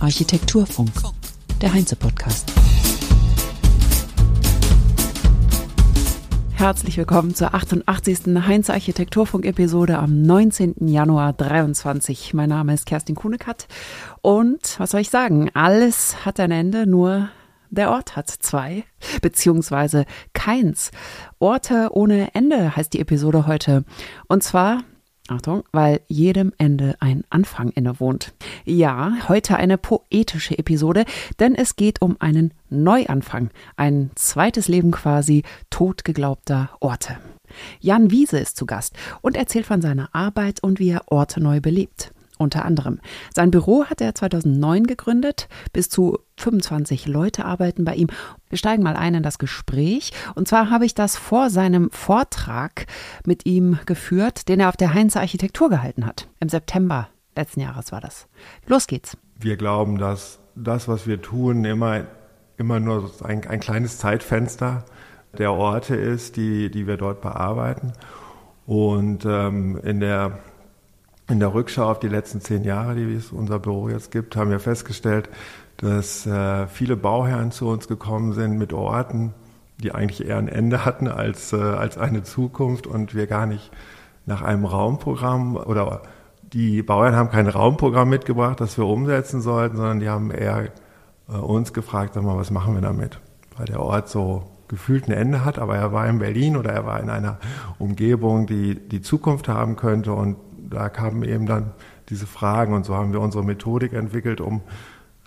Architekturfunk. Architekturfunk, der Heinze-Podcast. Herzlich willkommen zur 88. Heinz Architekturfunk Episode am 19. Januar 23. Mein Name ist Kerstin Kuhnekatz und was soll ich sagen? Alles hat ein Ende, nur der Ort hat zwei, beziehungsweise keins. Orte ohne Ende heißt die Episode heute. Und zwar Achtung, weil jedem Ende ein Anfang innewohnt. Ja, heute eine poetische Episode, denn es geht um einen Neuanfang, ein zweites Leben quasi totgeglaubter Orte. Jan Wiese ist zu Gast und erzählt von seiner Arbeit und wie er Orte neu belebt unter anderem. Sein Büro hat er 2009 gegründet. Bis zu 25 Leute arbeiten bei ihm. Wir steigen mal ein in das Gespräch. Und zwar habe ich das vor seinem Vortrag mit ihm geführt, den er auf der Heinze Architektur gehalten hat. Im September letzten Jahres war das. Los geht's. Wir glauben, dass das, was wir tun, immer, immer nur ein, ein kleines Zeitfenster der Orte ist, die, die wir dort bearbeiten. Und ähm, in der in der Rückschau auf die letzten zehn Jahre, die es unser Büro jetzt gibt, haben wir festgestellt, dass äh, viele Bauherren zu uns gekommen sind mit Orten, die eigentlich eher ein Ende hatten als, äh, als eine Zukunft und wir gar nicht nach einem Raumprogramm oder die Bauherren haben kein Raumprogramm mitgebracht, das wir umsetzen sollten, sondern die haben eher äh, uns gefragt, sag mal, was machen wir damit? Weil der Ort so gefühlt ein Ende hat, aber er war in Berlin oder er war in einer Umgebung, die die Zukunft haben könnte und da kamen eben dann diese Fragen und so haben wir unsere Methodik entwickelt, um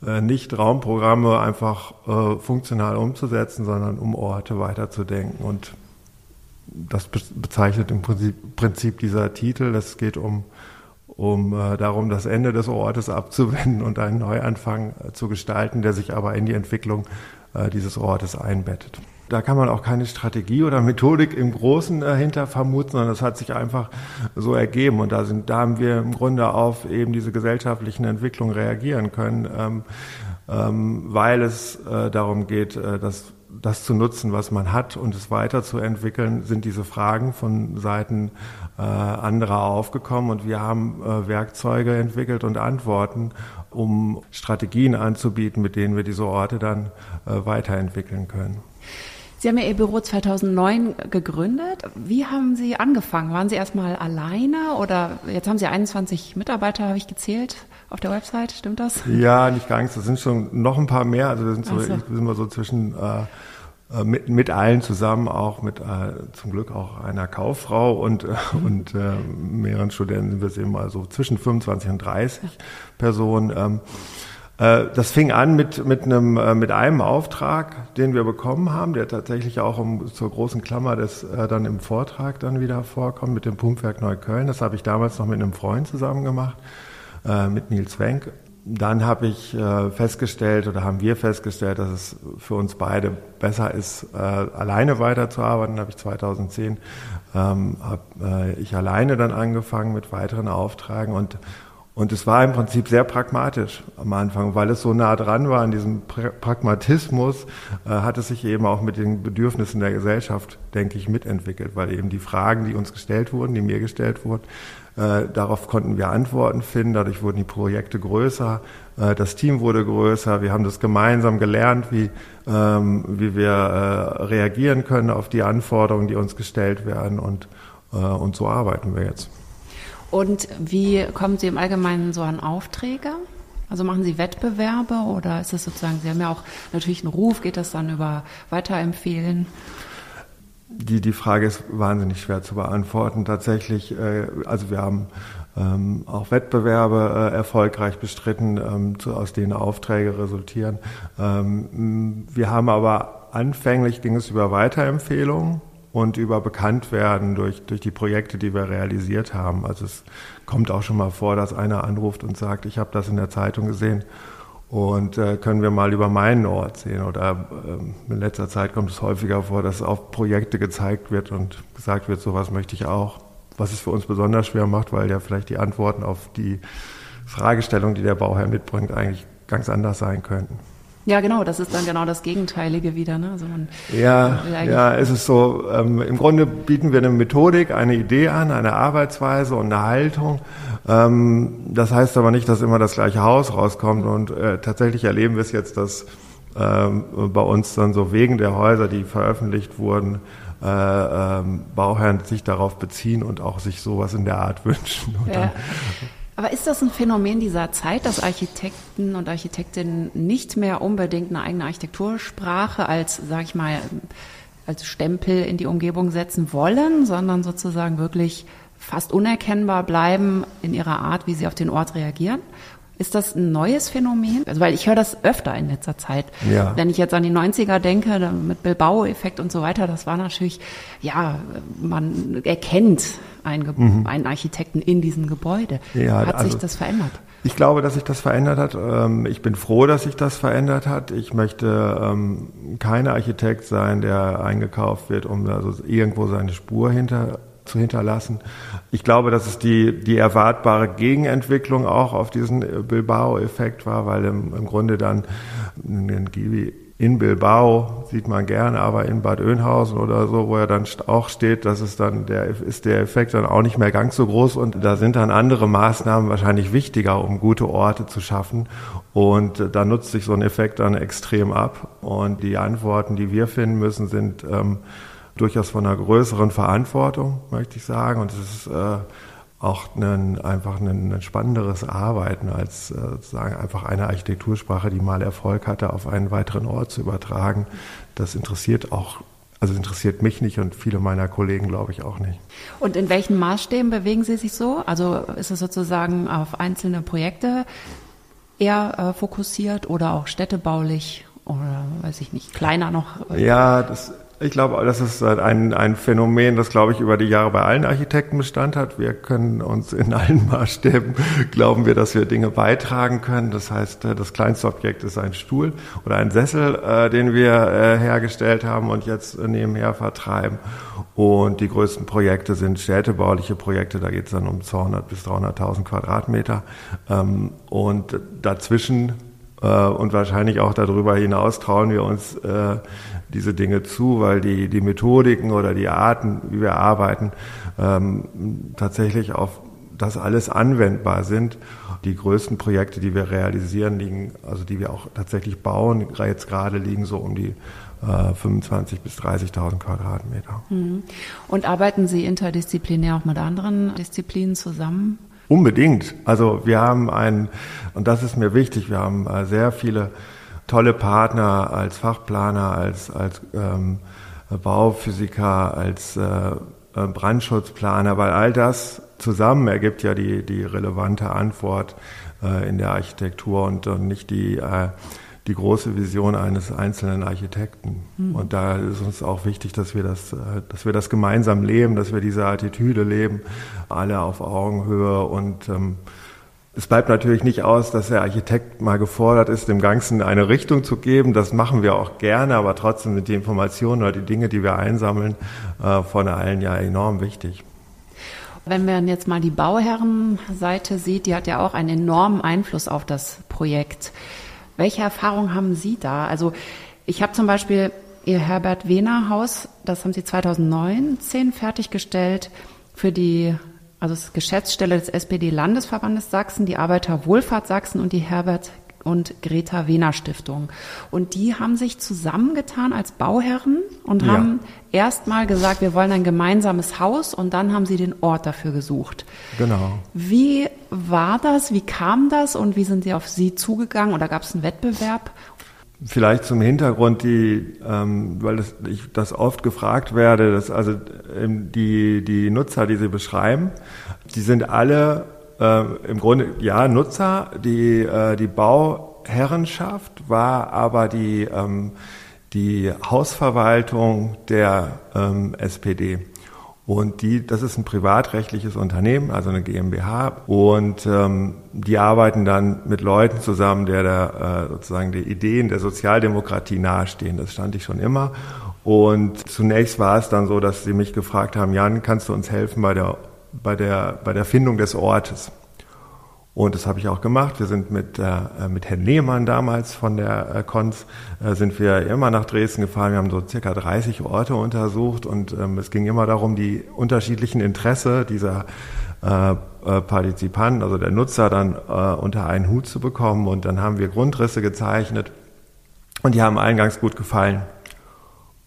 äh, nicht Raumprogramme einfach äh, funktional umzusetzen, sondern um Orte weiterzudenken. Und das bezeichnet im Prinzip, dieser Titel. Es geht um, um äh, darum, das Ende des Ortes abzuwenden und einen Neuanfang äh, zu gestalten, der sich aber in die Entwicklung äh, dieses Ortes einbettet da kann man auch keine Strategie oder Methodik im Großen dahinter vermuten, sondern das hat sich einfach so ergeben. Und da sind, da haben wir im Grunde auf eben diese gesellschaftlichen Entwicklungen reagieren können, ähm, ähm, weil es äh, darum geht, äh, dass das zu nutzen, was man hat und es weiterzuentwickeln, sind diese Fragen von Seiten äh, anderer aufgekommen und wir haben äh, Werkzeuge entwickelt und Antworten, um Strategien anzubieten, mit denen wir diese Orte dann äh, weiterentwickeln können. Sie haben ja Ihr Büro 2009 gegründet. Wie haben Sie angefangen? Waren Sie erstmal alleine oder jetzt haben Sie 21 Mitarbeiter, habe ich gezählt auf der Website, stimmt das? Ja, nicht ganz. Das sind schon noch ein paar mehr. Also wir sind so, so. sind wir so zwischen äh, äh, mit, mit allen zusammen, auch mit äh, zum Glück auch einer Kauffrau und, äh, mhm. und äh, mehreren Studenten sind wir es eben also zwischen 25 und 30 Personen. Ähm, äh, das fing an mit, mit, einem, äh, mit einem Auftrag, den wir bekommen haben, der tatsächlich auch um, zur großen Klammer des äh, dann im Vortrag dann wieder vorkommt, mit dem Pumpwerk Neukölln. Das habe ich damals noch mit einem Freund zusammen gemacht, mit Nils Wenk. Dann habe ich festgestellt oder haben wir festgestellt, dass es für uns beide besser ist, alleine weiterzuarbeiten. Dann habe ich 2010 ähm, hab, ich alleine dann angefangen mit weiteren Auftragen und und es war im Prinzip sehr pragmatisch am Anfang, weil es so nah dran war an diesem Pragmatismus, äh, hat es sich eben auch mit den Bedürfnissen der Gesellschaft, denke ich, mitentwickelt, weil eben die Fragen, die uns gestellt wurden, die mir gestellt wurden, äh, darauf konnten wir Antworten finden, dadurch wurden die Projekte größer, äh, das Team wurde größer, wir haben das gemeinsam gelernt, wie, ähm, wie wir äh, reagieren können auf die Anforderungen, die uns gestellt werden. Und, äh, und so arbeiten wir jetzt. Und wie kommen Sie im Allgemeinen so an Aufträge? Also machen Sie Wettbewerbe oder ist es sozusagen, Sie haben ja auch natürlich einen Ruf, geht das dann über Weiterempfehlen? Die, die Frage ist wahnsinnig schwer zu beantworten. Tatsächlich, äh, also wir haben ähm, auch Wettbewerbe äh, erfolgreich bestritten, ähm, aus denen Aufträge resultieren. Ähm, wir haben aber anfänglich ging es über Weiterempfehlungen und über Bekanntwerden durch, durch die Projekte, die wir realisiert haben. Also es kommt auch schon mal vor, dass einer anruft und sagt, ich habe das in der Zeitung gesehen und äh, können wir mal über meinen Ort sehen. Oder äh, in letzter Zeit kommt es häufiger vor, dass auf Projekte gezeigt wird und gesagt wird, sowas möchte ich auch. Was es für uns besonders schwer macht, weil ja vielleicht die Antworten auf die Fragestellung, die der Bauherr mitbringt, eigentlich ganz anders sein könnten. Ja, genau, das ist dann genau das Gegenteilige wieder. Ne? Also man ja, ja, es ist so, ähm, im Grunde bieten wir eine Methodik, eine Idee an, eine Arbeitsweise und eine Haltung. Ähm, das heißt aber nicht, dass immer das gleiche Haus rauskommt und äh, tatsächlich erleben wir es jetzt, dass ähm, bei uns dann so wegen der Häuser, die veröffentlicht wurden, äh, ähm, Bauherren sich darauf beziehen und auch sich sowas in der Art wünschen. Ja. Aber ist das ein Phänomen dieser Zeit, dass Architekten und Architektinnen nicht mehr unbedingt eine eigene Architektursprache als, sag ich mal, als Stempel in die Umgebung setzen wollen, sondern sozusagen wirklich fast unerkennbar bleiben in ihrer Art, wie sie auf den Ort reagieren? Ist das ein neues Phänomen? Also, weil ich höre das öfter in letzter Zeit. Ja. Wenn ich jetzt an die 90er denke, mit Bilbao-Effekt und so weiter, das war natürlich, ja, man erkennt einen, mhm. einen Architekten in diesem Gebäude. Ja, hat also, sich das verändert? Ich glaube, dass sich das verändert hat. Ähm, ich bin froh, dass sich das verändert hat. Ich möchte ähm, kein Architekt sein, der eingekauft wird, um also irgendwo seine Spur hinter zu hinterlassen. Ich glaube, dass es die, die erwartbare Gegenentwicklung auch auf diesen Bilbao-Effekt war, weil im, im Grunde dann in Bilbao sieht man gerne, aber in Bad Oeynhausen oder so, wo er dann auch steht, dass es dann der ist der Effekt dann auch nicht mehr ganz so groß und da sind dann andere Maßnahmen wahrscheinlich wichtiger, um gute Orte zu schaffen und da nutzt sich so ein Effekt dann extrem ab und die Antworten, die wir finden müssen, sind ähm, durchaus von einer größeren Verantwortung, möchte ich sagen. Und es ist äh, auch ein, einfach ein, ein, spannenderes Arbeiten, als äh, sozusagen einfach eine Architektursprache, die mal Erfolg hatte, auf einen weiteren Ort zu übertragen. Das interessiert auch also interessiert mich nicht und viele meiner Kollegen, glaube ich, auch nicht. Und in welchen Maßstäben bewegen Sie sich so? Also ist es sozusagen auf einzelne Projekte eher äh, fokussiert oder auch städtebaulich oder weiß ich nicht, kleiner noch? Ja, das ich glaube, das ist ein, ein Phänomen, das, glaube ich, über die Jahre bei allen Architekten Bestand hat. Wir können uns in allen Maßstäben, glauben wir, dass wir Dinge beitragen können. Das heißt, äh, das kleinste Objekt ist ein Stuhl oder ein Sessel, äh, den wir äh, hergestellt haben und jetzt nebenher vertreiben. Und die größten Projekte sind städtebauliche Projekte. Da geht es dann um 200 bis 300.000 Quadratmeter. Ähm, und dazwischen äh, und wahrscheinlich auch darüber hinaus trauen wir uns äh, diese Dinge zu, weil die, die Methodiken oder die Arten, wie wir arbeiten, ähm, tatsächlich auf das alles anwendbar sind. Die größten Projekte, die wir realisieren, liegen, also die wir auch tatsächlich bauen, jetzt gerade liegen so um die äh, 25.000 bis 30.000 Quadratmeter. Mhm. Und arbeiten Sie interdisziplinär auch mit anderen Disziplinen zusammen? Unbedingt. Also wir haben ein, und das ist mir wichtig, wir haben äh, sehr viele tolle Partner als Fachplaner, als, als ähm, Bauphysiker, als äh, äh, Brandschutzplaner, weil all das zusammen ergibt ja die, die relevante Antwort äh, in der Architektur und, und nicht die, äh, die große Vision eines einzelnen Architekten. Mhm. Und da ist uns auch wichtig, dass wir das, äh, dass wir das gemeinsam leben, dass wir diese Attitüde leben, alle auf Augenhöhe und ähm, es bleibt natürlich nicht aus, dass der Architekt mal gefordert ist, dem Ganzen eine Richtung zu geben. Das machen wir auch gerne, aber trotzdem sind die Informationen oder die Dinge, die wir einsammeln, äh, von allen ja enorm wichtig. Wenn man jetzt mal die Bauherrenseite sieht, die hat ja auch einen enormen Einfluss auf das Projekt. Welche Erfahrungen haben Sie da? Also ich habe zum Beispiel Ihr Herbert Wehner Haus, das haben Sie 2019 fertiggestellt für die also das Geschäftsstelle des SPD-Landesverbandes Sachsen, die Arbeiterwohlfahrt Sachsen und die Herbert und Greta Wehner Stiftung. Und die haben sich zusammengetan als Bauherren und ja. haben erstmal gesagt, wir wollen ein gemeinsames Haus und dann haben sie den Ort dafür gesucht. Genau. Wie war das? Wie kam das und wie sind sie auf Sie zugegangen oder gab es einen Wettbewerb? Vielleicht zum Hintergrund, die, ähm, weil das, ich das oft gefragt werde, dass also ähm, die, die Nutzer, die Sie beschreiben, die sind alle äh, im Grunde ja Nutzer. Die, äh, die Bauherrenschaft war aber die, ähm, die Hausverwaltung der ähm, SPD. Und die, das ist ein privatrechtliches Unternehmen, also eine GmbH. Und ähm, die arbeiten dann mit Leuten zusammen, der der äh, sozusagen die Ideen der Sozialdemokratie nahestehen. Das stand ich schon immer. Und zunächst war es dann so, dass sie mich gefragt haben, Jan, kannst du uns helfen bei der, bei der, bei der Findung des Ortes? Und das habe ich auch gemacht. Wir sind mit, äh, mit Herrn Lehmann damals von der äh, Konz, äh, sind wir immer nach Dresden gefahren. Wir haben so circa 30 Orte untersucht und ähm, es ging immer darum, die unterschiedlichen Interesse dieser äh, äh, Partizipanten, also der Nutzer, dann äh, unter einen Hut zu bekommen. Und dann haben wir Grundrisse gezeichnet und die haben allen ganz gut gefallen.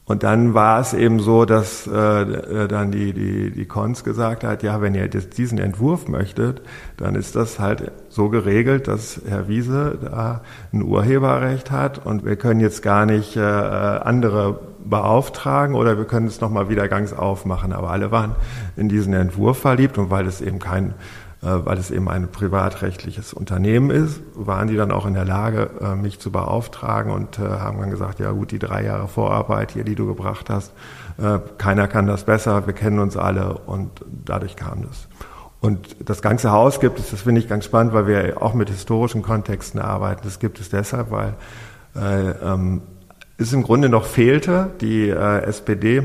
Und dann war es eben so, dass äh, äh, dann die, die, die Cons gesagt hat, ja, wenn ihr diesen Entwurf möchtet, dann ist das halt so geregelt, dass Herr Wiese da ein Urheberrecht hat und wir können jetzt gar nicht äh, andere beauftragen oder wir können es nochmal wieder ganz aufmachen. Aber alle waren in diesen Entwurf verliebt und weil es eben kein äh, weil es eben ein privatrechtliches Unternehmen ist, waren die dann auch in der Lage, äh, mich zu beauftragen und äh, haben dann gesagt, ja gut, die drei Jahre Vorarbeit hier, die du gebracht hast, keiner kann das besser, wir kennen uns alle und dadurch kam das. Und das ganze Haus gibt es, das finde ich ganz spannend, weil wir auch mit historischen Kontexten arbeiten. Das gibt es deshalb, weil äh, ähm, es im Grunde noch fehlte. Die äh, SPD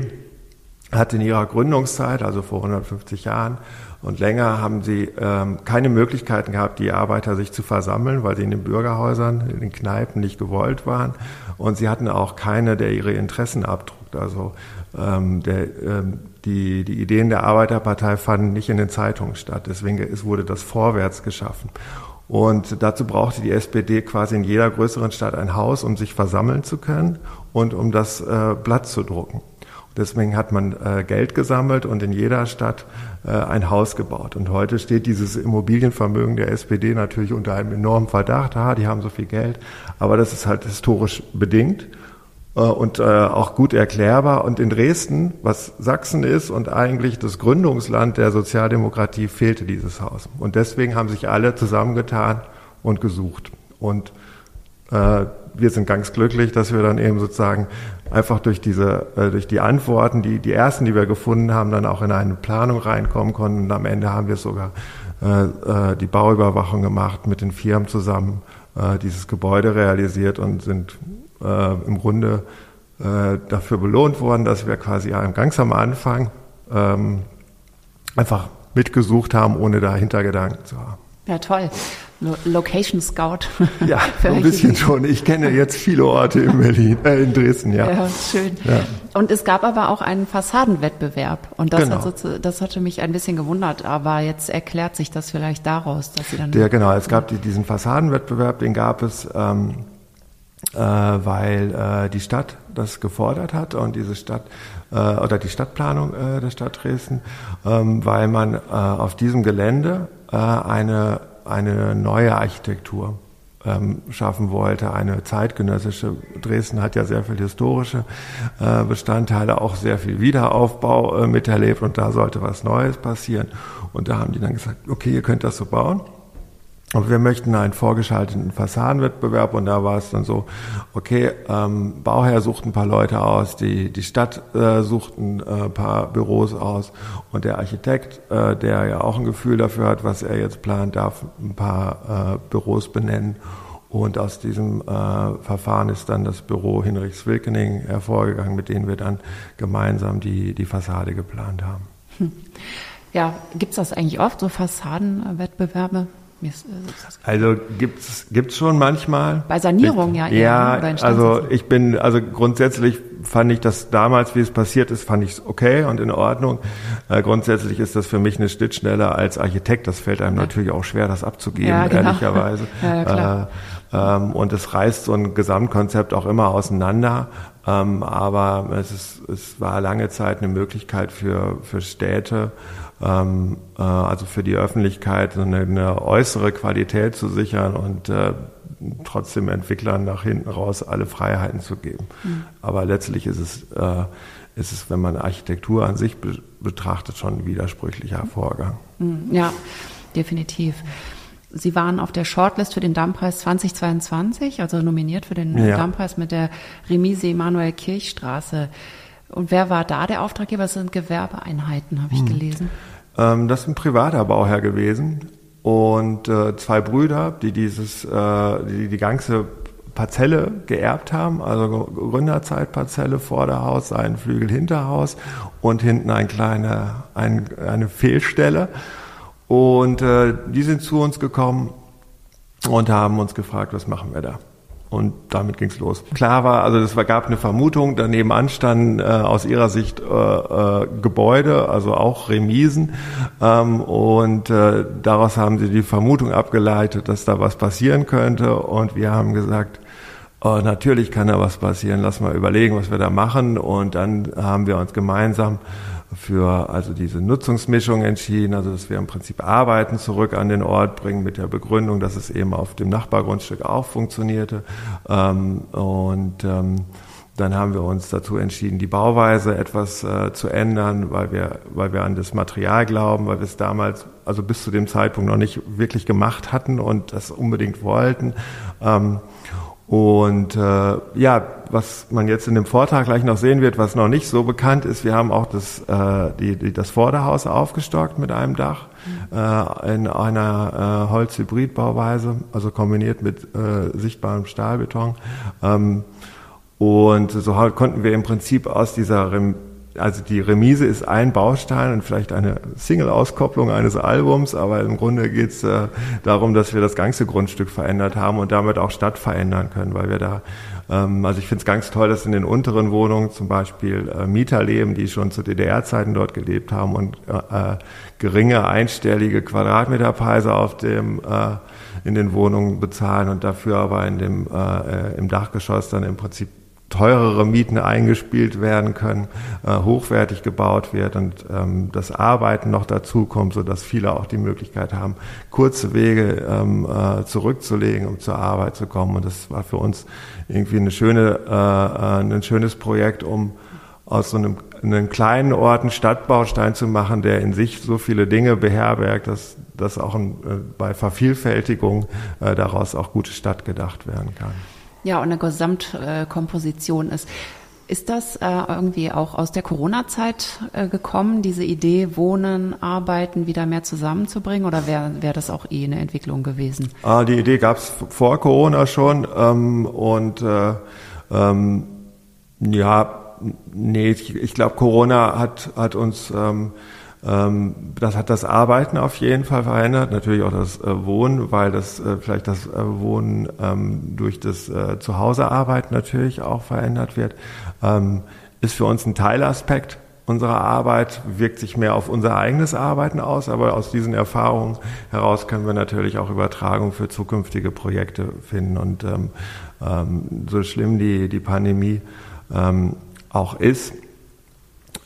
hat in ihrer Gründungszeit, also vor 150 Jahren, und länger haben sie ähm, keine Möglichkeiten gehabt, die Arbeiter sich zu versammeln, weil sie in den Bürgerhäusern, in den Kneipen nicht gewollt waren. Und sie hatten auch keine, der ihre Interessen abdruckt. Also ähm, der, ähm, die, die Ideen der Arbeiterpartei fanden nicht in den Zeitungen statt. Deswegen ist, wurde das vorwärts geschaffen. Und dazu brauchte die SPD quasi in jeder größeren Stadt ein Haus, um sich versammeln zu können und um das äh, Blatt zu drucken. Deswegen hat man äh, Geld gesammelt und in jeder Stadt äh, ein Haus gebaut. Und heute steht dieses Immobilienvermögen der SPD natürlich unter einem enormen Verdacht. Ah, die haben so viel Geld. Aber das ist halt historisch bedingt äh, und äh, auch gut erklärbar. Und in Dresden, was Sachsen ist und eigentlich das Gründungsland der Sozialdemokratie, fehlte dieses Haus. Und deswegen haben sich alle zusammengetan und gesucht. Und äh, wir sind ganz glücklich, dass wir dann eben sozusagen einfach durch diese, äh, durch die Antworten, die, die ersten, die wir gefunden haben, dann auch in eine Planung reinkommen konnten. Und am Ende haben wir sogar äh, äh, die Bauüberwachung gemacht mit den Firmen zusammen, äh, dieses Gebäude realisiert und sind äh, im Grunde äh, dafür belohnt worden, dass wir quasi ganz am Anfang ähm, einfach mitgesucht haben, ohne da Hintergedanken zu haben. Ja, toll. Location Scout. Ja, so ein bisschen schon. Ich kenne jetzt viele Orte in Berlin, äh, in Dresden, ja. Ja, schön. Ja. Und es gab aber auch einen Fassadenwettbewerb. Und das, genau. hat das hatte mich ein bisschen gewundert. Aber jetzt erklärt sich das vielleicht daraus, dass Sie dann. Ja, genau. Es gab die, diesen Fassadenwettbewerb, den gab es, ähm, äh, weil äh, die Stadt das gefordert hat und diese Stadt äh, oder die Stadtplanung äh, der Stadt Dresden, ähm, weil man äh, auf diesem Gelände äh, eine eine neue Architektur ähm, schaffen wollte, eine zeitgenössische. Dresden hat ja sehr viel historische äh, Bestandteile, auch sehr viel Wiederaufbau äh, miterlebt und da sollte was Neues passieren. Und da haben die dann gesagt, okay, ihr könnt das so bauen. Und wir möchten einen vorgeschalteten Fassadenwettbewerb und da war es dann so, okay, ähm, Bauherr sucht ein paar Leute aus, die, die Stadt äh, sucht ein äh, paar Büros aus und der Architekt, äh, der ja auch ein Gefühl dafür hat, was er jetzt plant, darf ein paar äh, Büros benennen. Und aus diesem äh, Verfahren ist dann das Büro Hinrichs Wilkening hervorgegangen, mit denen wir dann gemeinsam die, die Fassade geplant haben. Hm. Ja, gibt's das eigentlich oft, so Fassadenwettbewerbe? Äh, also gibt's gibt's schon manchmal. Bei Sanierung ja eher. Ja, ne? also ich bin also grundsätzlich fand ich das damals, wie es passiert ist, fand ich es okay und in Ordnung. Äh, grundsätzlich ist das für mich eine Schnittstelle als Architekt. Das fällt einem ja. natürlich auch schwer, das abzugeben, ja, genau. ehrlicherweise. ja. Äh, ähm, und es reißt so ein Gesamtkonzept auch immer auseinander. Ähm, aber es, ist, es war lange Zeit eine Möglichkeit für, für Städte, ähm, äh, also für die Öffentlichkeit eine, eine, äußere Qualität zu sichern und äh, trotzdem Entwicklern nach hinten raus alle Freiheiten zu geben. Mhm. Aber letztlich ist es, äh, ist es, wenn man Architektur an sich be betrachtet, schon ein widersprüchlicher Vorgang. Mhm. Ja, definitiv. Sie waren auf der Shortlist für den Dammpreis 2022, also nominiert für den ja. Dammpreis mit der Remise Emanuel Kirchstraße. Und wer war da der Auftraggeber? Das sind Gewerbeeinheiten, habe ich hm. gelesen. Ähm, das ist ein privater Bauherr gewesen und äh, zwei Brüder, die dieses, äh, die die ganze Parzelle geerbt haben, also Gründerzeitparzelle, Vorderhaus, ein Flügel, Hinterhaus und hinten ein kleine, ein, eine Fehlstelle. Und äh, die sind zu uns gekommen und haben uns gefragt, was machen wir da? Und damit ging's los. Klar war, also es gab eine Vermutung, daneben anstanden äh, aus ihrer Sicht äh, äh, Gebäude, also auch Remisen. Ähm, und äh, daraus haben sie die Vermutung abgeleitet, dass da was passieren könnte. Und wir haben gesagt, oh, natürlich kann da was passieren, lass mal überlegen, was wir da machen. Und dann haben wir uns gemeinsam für also diese Nutzungsmischung entschieden, also dass wir im Prinzip Arbeiten zurück an den Ort bringen mit der Begründung, dass es eben auf dem Nachbargrundstück auch funktionierte. Ähm, und ähm, dann haben wir uns dazu entschieden, die Bauweise etwas äh, zu ändern, weil wir, weil wir an das Material glauben, weil wir es damals, also bis zu dem Zeitpunkt noch nicht wirklich gemacht hatten und das unbedingt wollten. Ähm, und äh, ja, was man jetzt in dem Vortrag gleich noch sehen wird, was noch nicht so bekannt ist, wir haben auch das, äh, die, die, das Vorderhaus aufgestockt mit einem Dach mhm. äh, in einer äh, Holzhybridbauweise, also kombiniert mit äh, sichtbarem Stahlbeton. Ähm, und so konnten wir im Prinzip aus dieser also die Remise ist ein Baustein und vielleicht eine Single-Auskopplung eines Albums, aber im Grunde geht es äh, darum, dass wir das ganze Grundstück verändert haben und damit auch Stadt verändern können, weil wir da, ähm, also ich finde es ganz toll, dass in den unteren Wohnungen zum Beispiel äh, Mieter leben, die schon zu DDR-Zeiten dort gelebt haben und äh, geringe einstellige Quadratmeterpreise auf dem äh, in den Wohnungen bezahlen und dafür aber in dem äh, im Dachgeschoss dann im Prinzip teurere Mieten eingespielt werden können, äh, hochwertig gebaut wird und ähm, das Arbeiten noch dazu kommt, so dass viele auch die Möglichkeit haben, kurze Wege ähm, äh, zurückzulegen, um zur Arbeit zu kommen. Und das war für uns irgendwie eine schöne, äh, äh ein schönes Projekt, um aus so einem, einem kleinen Ort einen Stadtbaustein zu machen, der in sich so viele Dinge beherbergt, dass, dass auch ein, äh, bei Vervielfältigung äh, daraus auch gute Stadt gedacht werden kann. Ja, und eine Gesamtkomposition ist. Ist das äh, irgendwie auch aus der Corona-Zeit äh, gekommen, diese Idee, Wohnen, Arbeiten wieder mehr zusammenzubringen? Oder wäre wär das auch eh eine Entwicklung gewesen? Ah, die Idee gab es vor Corona schon. Ähm, und äh, ähm, ja, nee, ich, ich glaube, Corona hat, hat uns ähm, das hat das Arbeiten auf jeden Fall verändert, natürlich auch das äh, Wohnen, weil das äh, vielleicht das äh, Wohnen ähm, durch das Zuhausearbeiten natürlich auch verändert wird. Ähm, ist für uns ein Teilaspekt unserer Arbeit, wirkt sich mehr auf unser eigenes Arbeiten aus, aber aus diesen Erfahrungen heraus können wir natürlich auch Übertragung für zukünftige Projekte finden. Und ähm, ähm, so schlimm die, die Pandemie ähm, auch ist,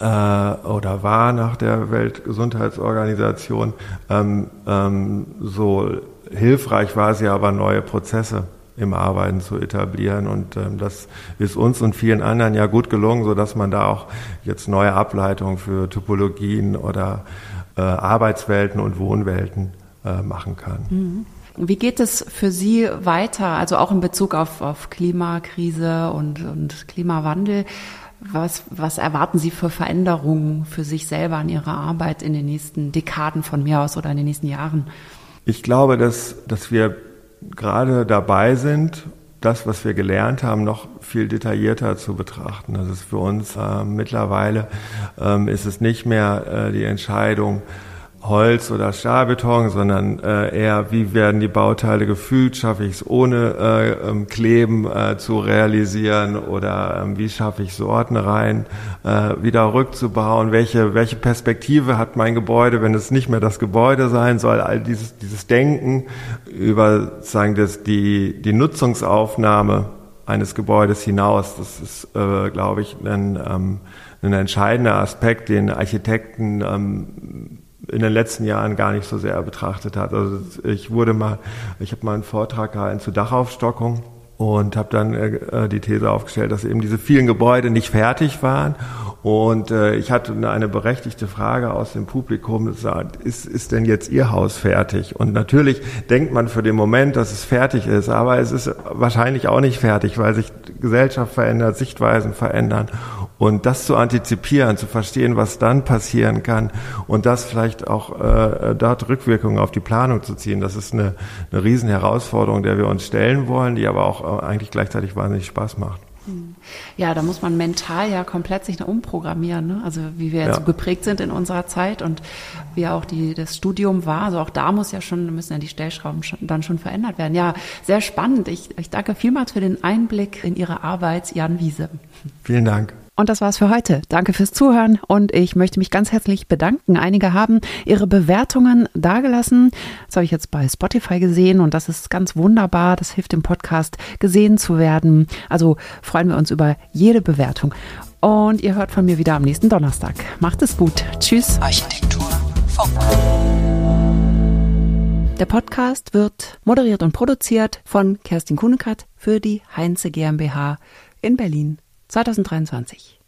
äh, oder war nach der Weltgesundheitsorganisation. Ähm, ähm, so hilfreich war sie aber, neue Prozesse im Arbeiten zu etablieren. Und ähm, das ist uns und vielen anderen ja gut gelungen, so dass man da auch jetzt neue Ableitungen für Topologien oder äh, Arbeitswelten und Wohnwelten äh, machen kann. Mhm. Wie geht es für Sie weiter, also auch in Bezug auf, auf Klimakrise und, und Klimawandel? Was, was erwarten Sie für Veränderungen für sich selber an Ihrer Arbeit in den nächsten Dekaden von mir aus oder in den nächsten Jahren? Ich glaube, dass, dass wir gerade dabei sind, das, was wir gelernt haben, noch viel detaillierter zu betrachten. Das ist für uns äh, mittlerweile ähm, ist es nicht mehr äh, die Entscheidung, Holz oder Stahlbeton, sondern äh, eher, wie werden die Bauteile gefügt, schaffe ich es ohne äh, ähm, Kleben äh, zu realisieren? Oder ähm, wie schaffe ich Sorten rein, äh, wieder rückzubauen, welche, welche Perspektive hat mein Gebäude, wenn es nicht mehr das Gebäude sein soll, all dieses, dieses Denken über sagen das, die, die Nutzungsaufnahme eines Gebäudes hinaus, das ist, äh, glaube ich, ein, ähm, ein entscheidender Aspekt, den Architekten ähm, in den letzten Jahren gar nicht so sehr betrachtet hat. Also ich wurde mal, ich habe mal einen Vortrag gehalten zur Dachaufstockung und habe dann äh, die These aufgestellt, dass eben diese vielen Gebäude nicht fertig waren. Und äh, ich hatte eine berechtigte Frage aus dem Publikum, gesagt, ist, ist denn jetzt Ihr Haus fertig? Und natürlich denkt man für den Moment, dass es fertig ist, aber es ist wahrscheinlich auch nicht fertig, weil sich Gesellschaft verändert, Sichtweisen verändern. Und das zu antizipieren, zu verstehen, was dann passieren kann und das vielleicht auch äh, dort Rückwirkungen auf die Planung zu ziehen, das ist eine, eine Riesenherausforderung, der wir uns stellen wollen, die aber auch äh, eigentlich gleichzeitig wahnsinnig Spaß macht. Ja, da muss man mental ja komplett sich umprogrammieren. Ne? Also wie wir jetzt ja. so geprägt sind in unserer Zeit und wie auch die, das Studium war. Also auch da muss ja schon, müssen ja die Stellschrauben schon, dann schon verändert werden. Ja, sehr spannend. Ich, ich danke vielmals für den Einblick in Ihre Arbeit, Jan Wiese. Vielen Dank. Und das war's für heute. Danke fürs Zuhören und ich möchte mich ganz herzlich bedanken. Einige haben ihre Bewertungen dagelassen. Das habe ich jetzt bei Spotify gesehen und das ist ganz wunderbar. Das hilft dem Podcast gesehen zu werden. Also freuen wir uns über jede Bewertung. Und ihr hört von mir wieder am nächsten Donnerstag. Macht es gut. Tschüss. Architektur Funk. Der Podcast wird moderiert und produziert von Kerstin Kunekat für die Heinze GmbH in Berlin. 2023.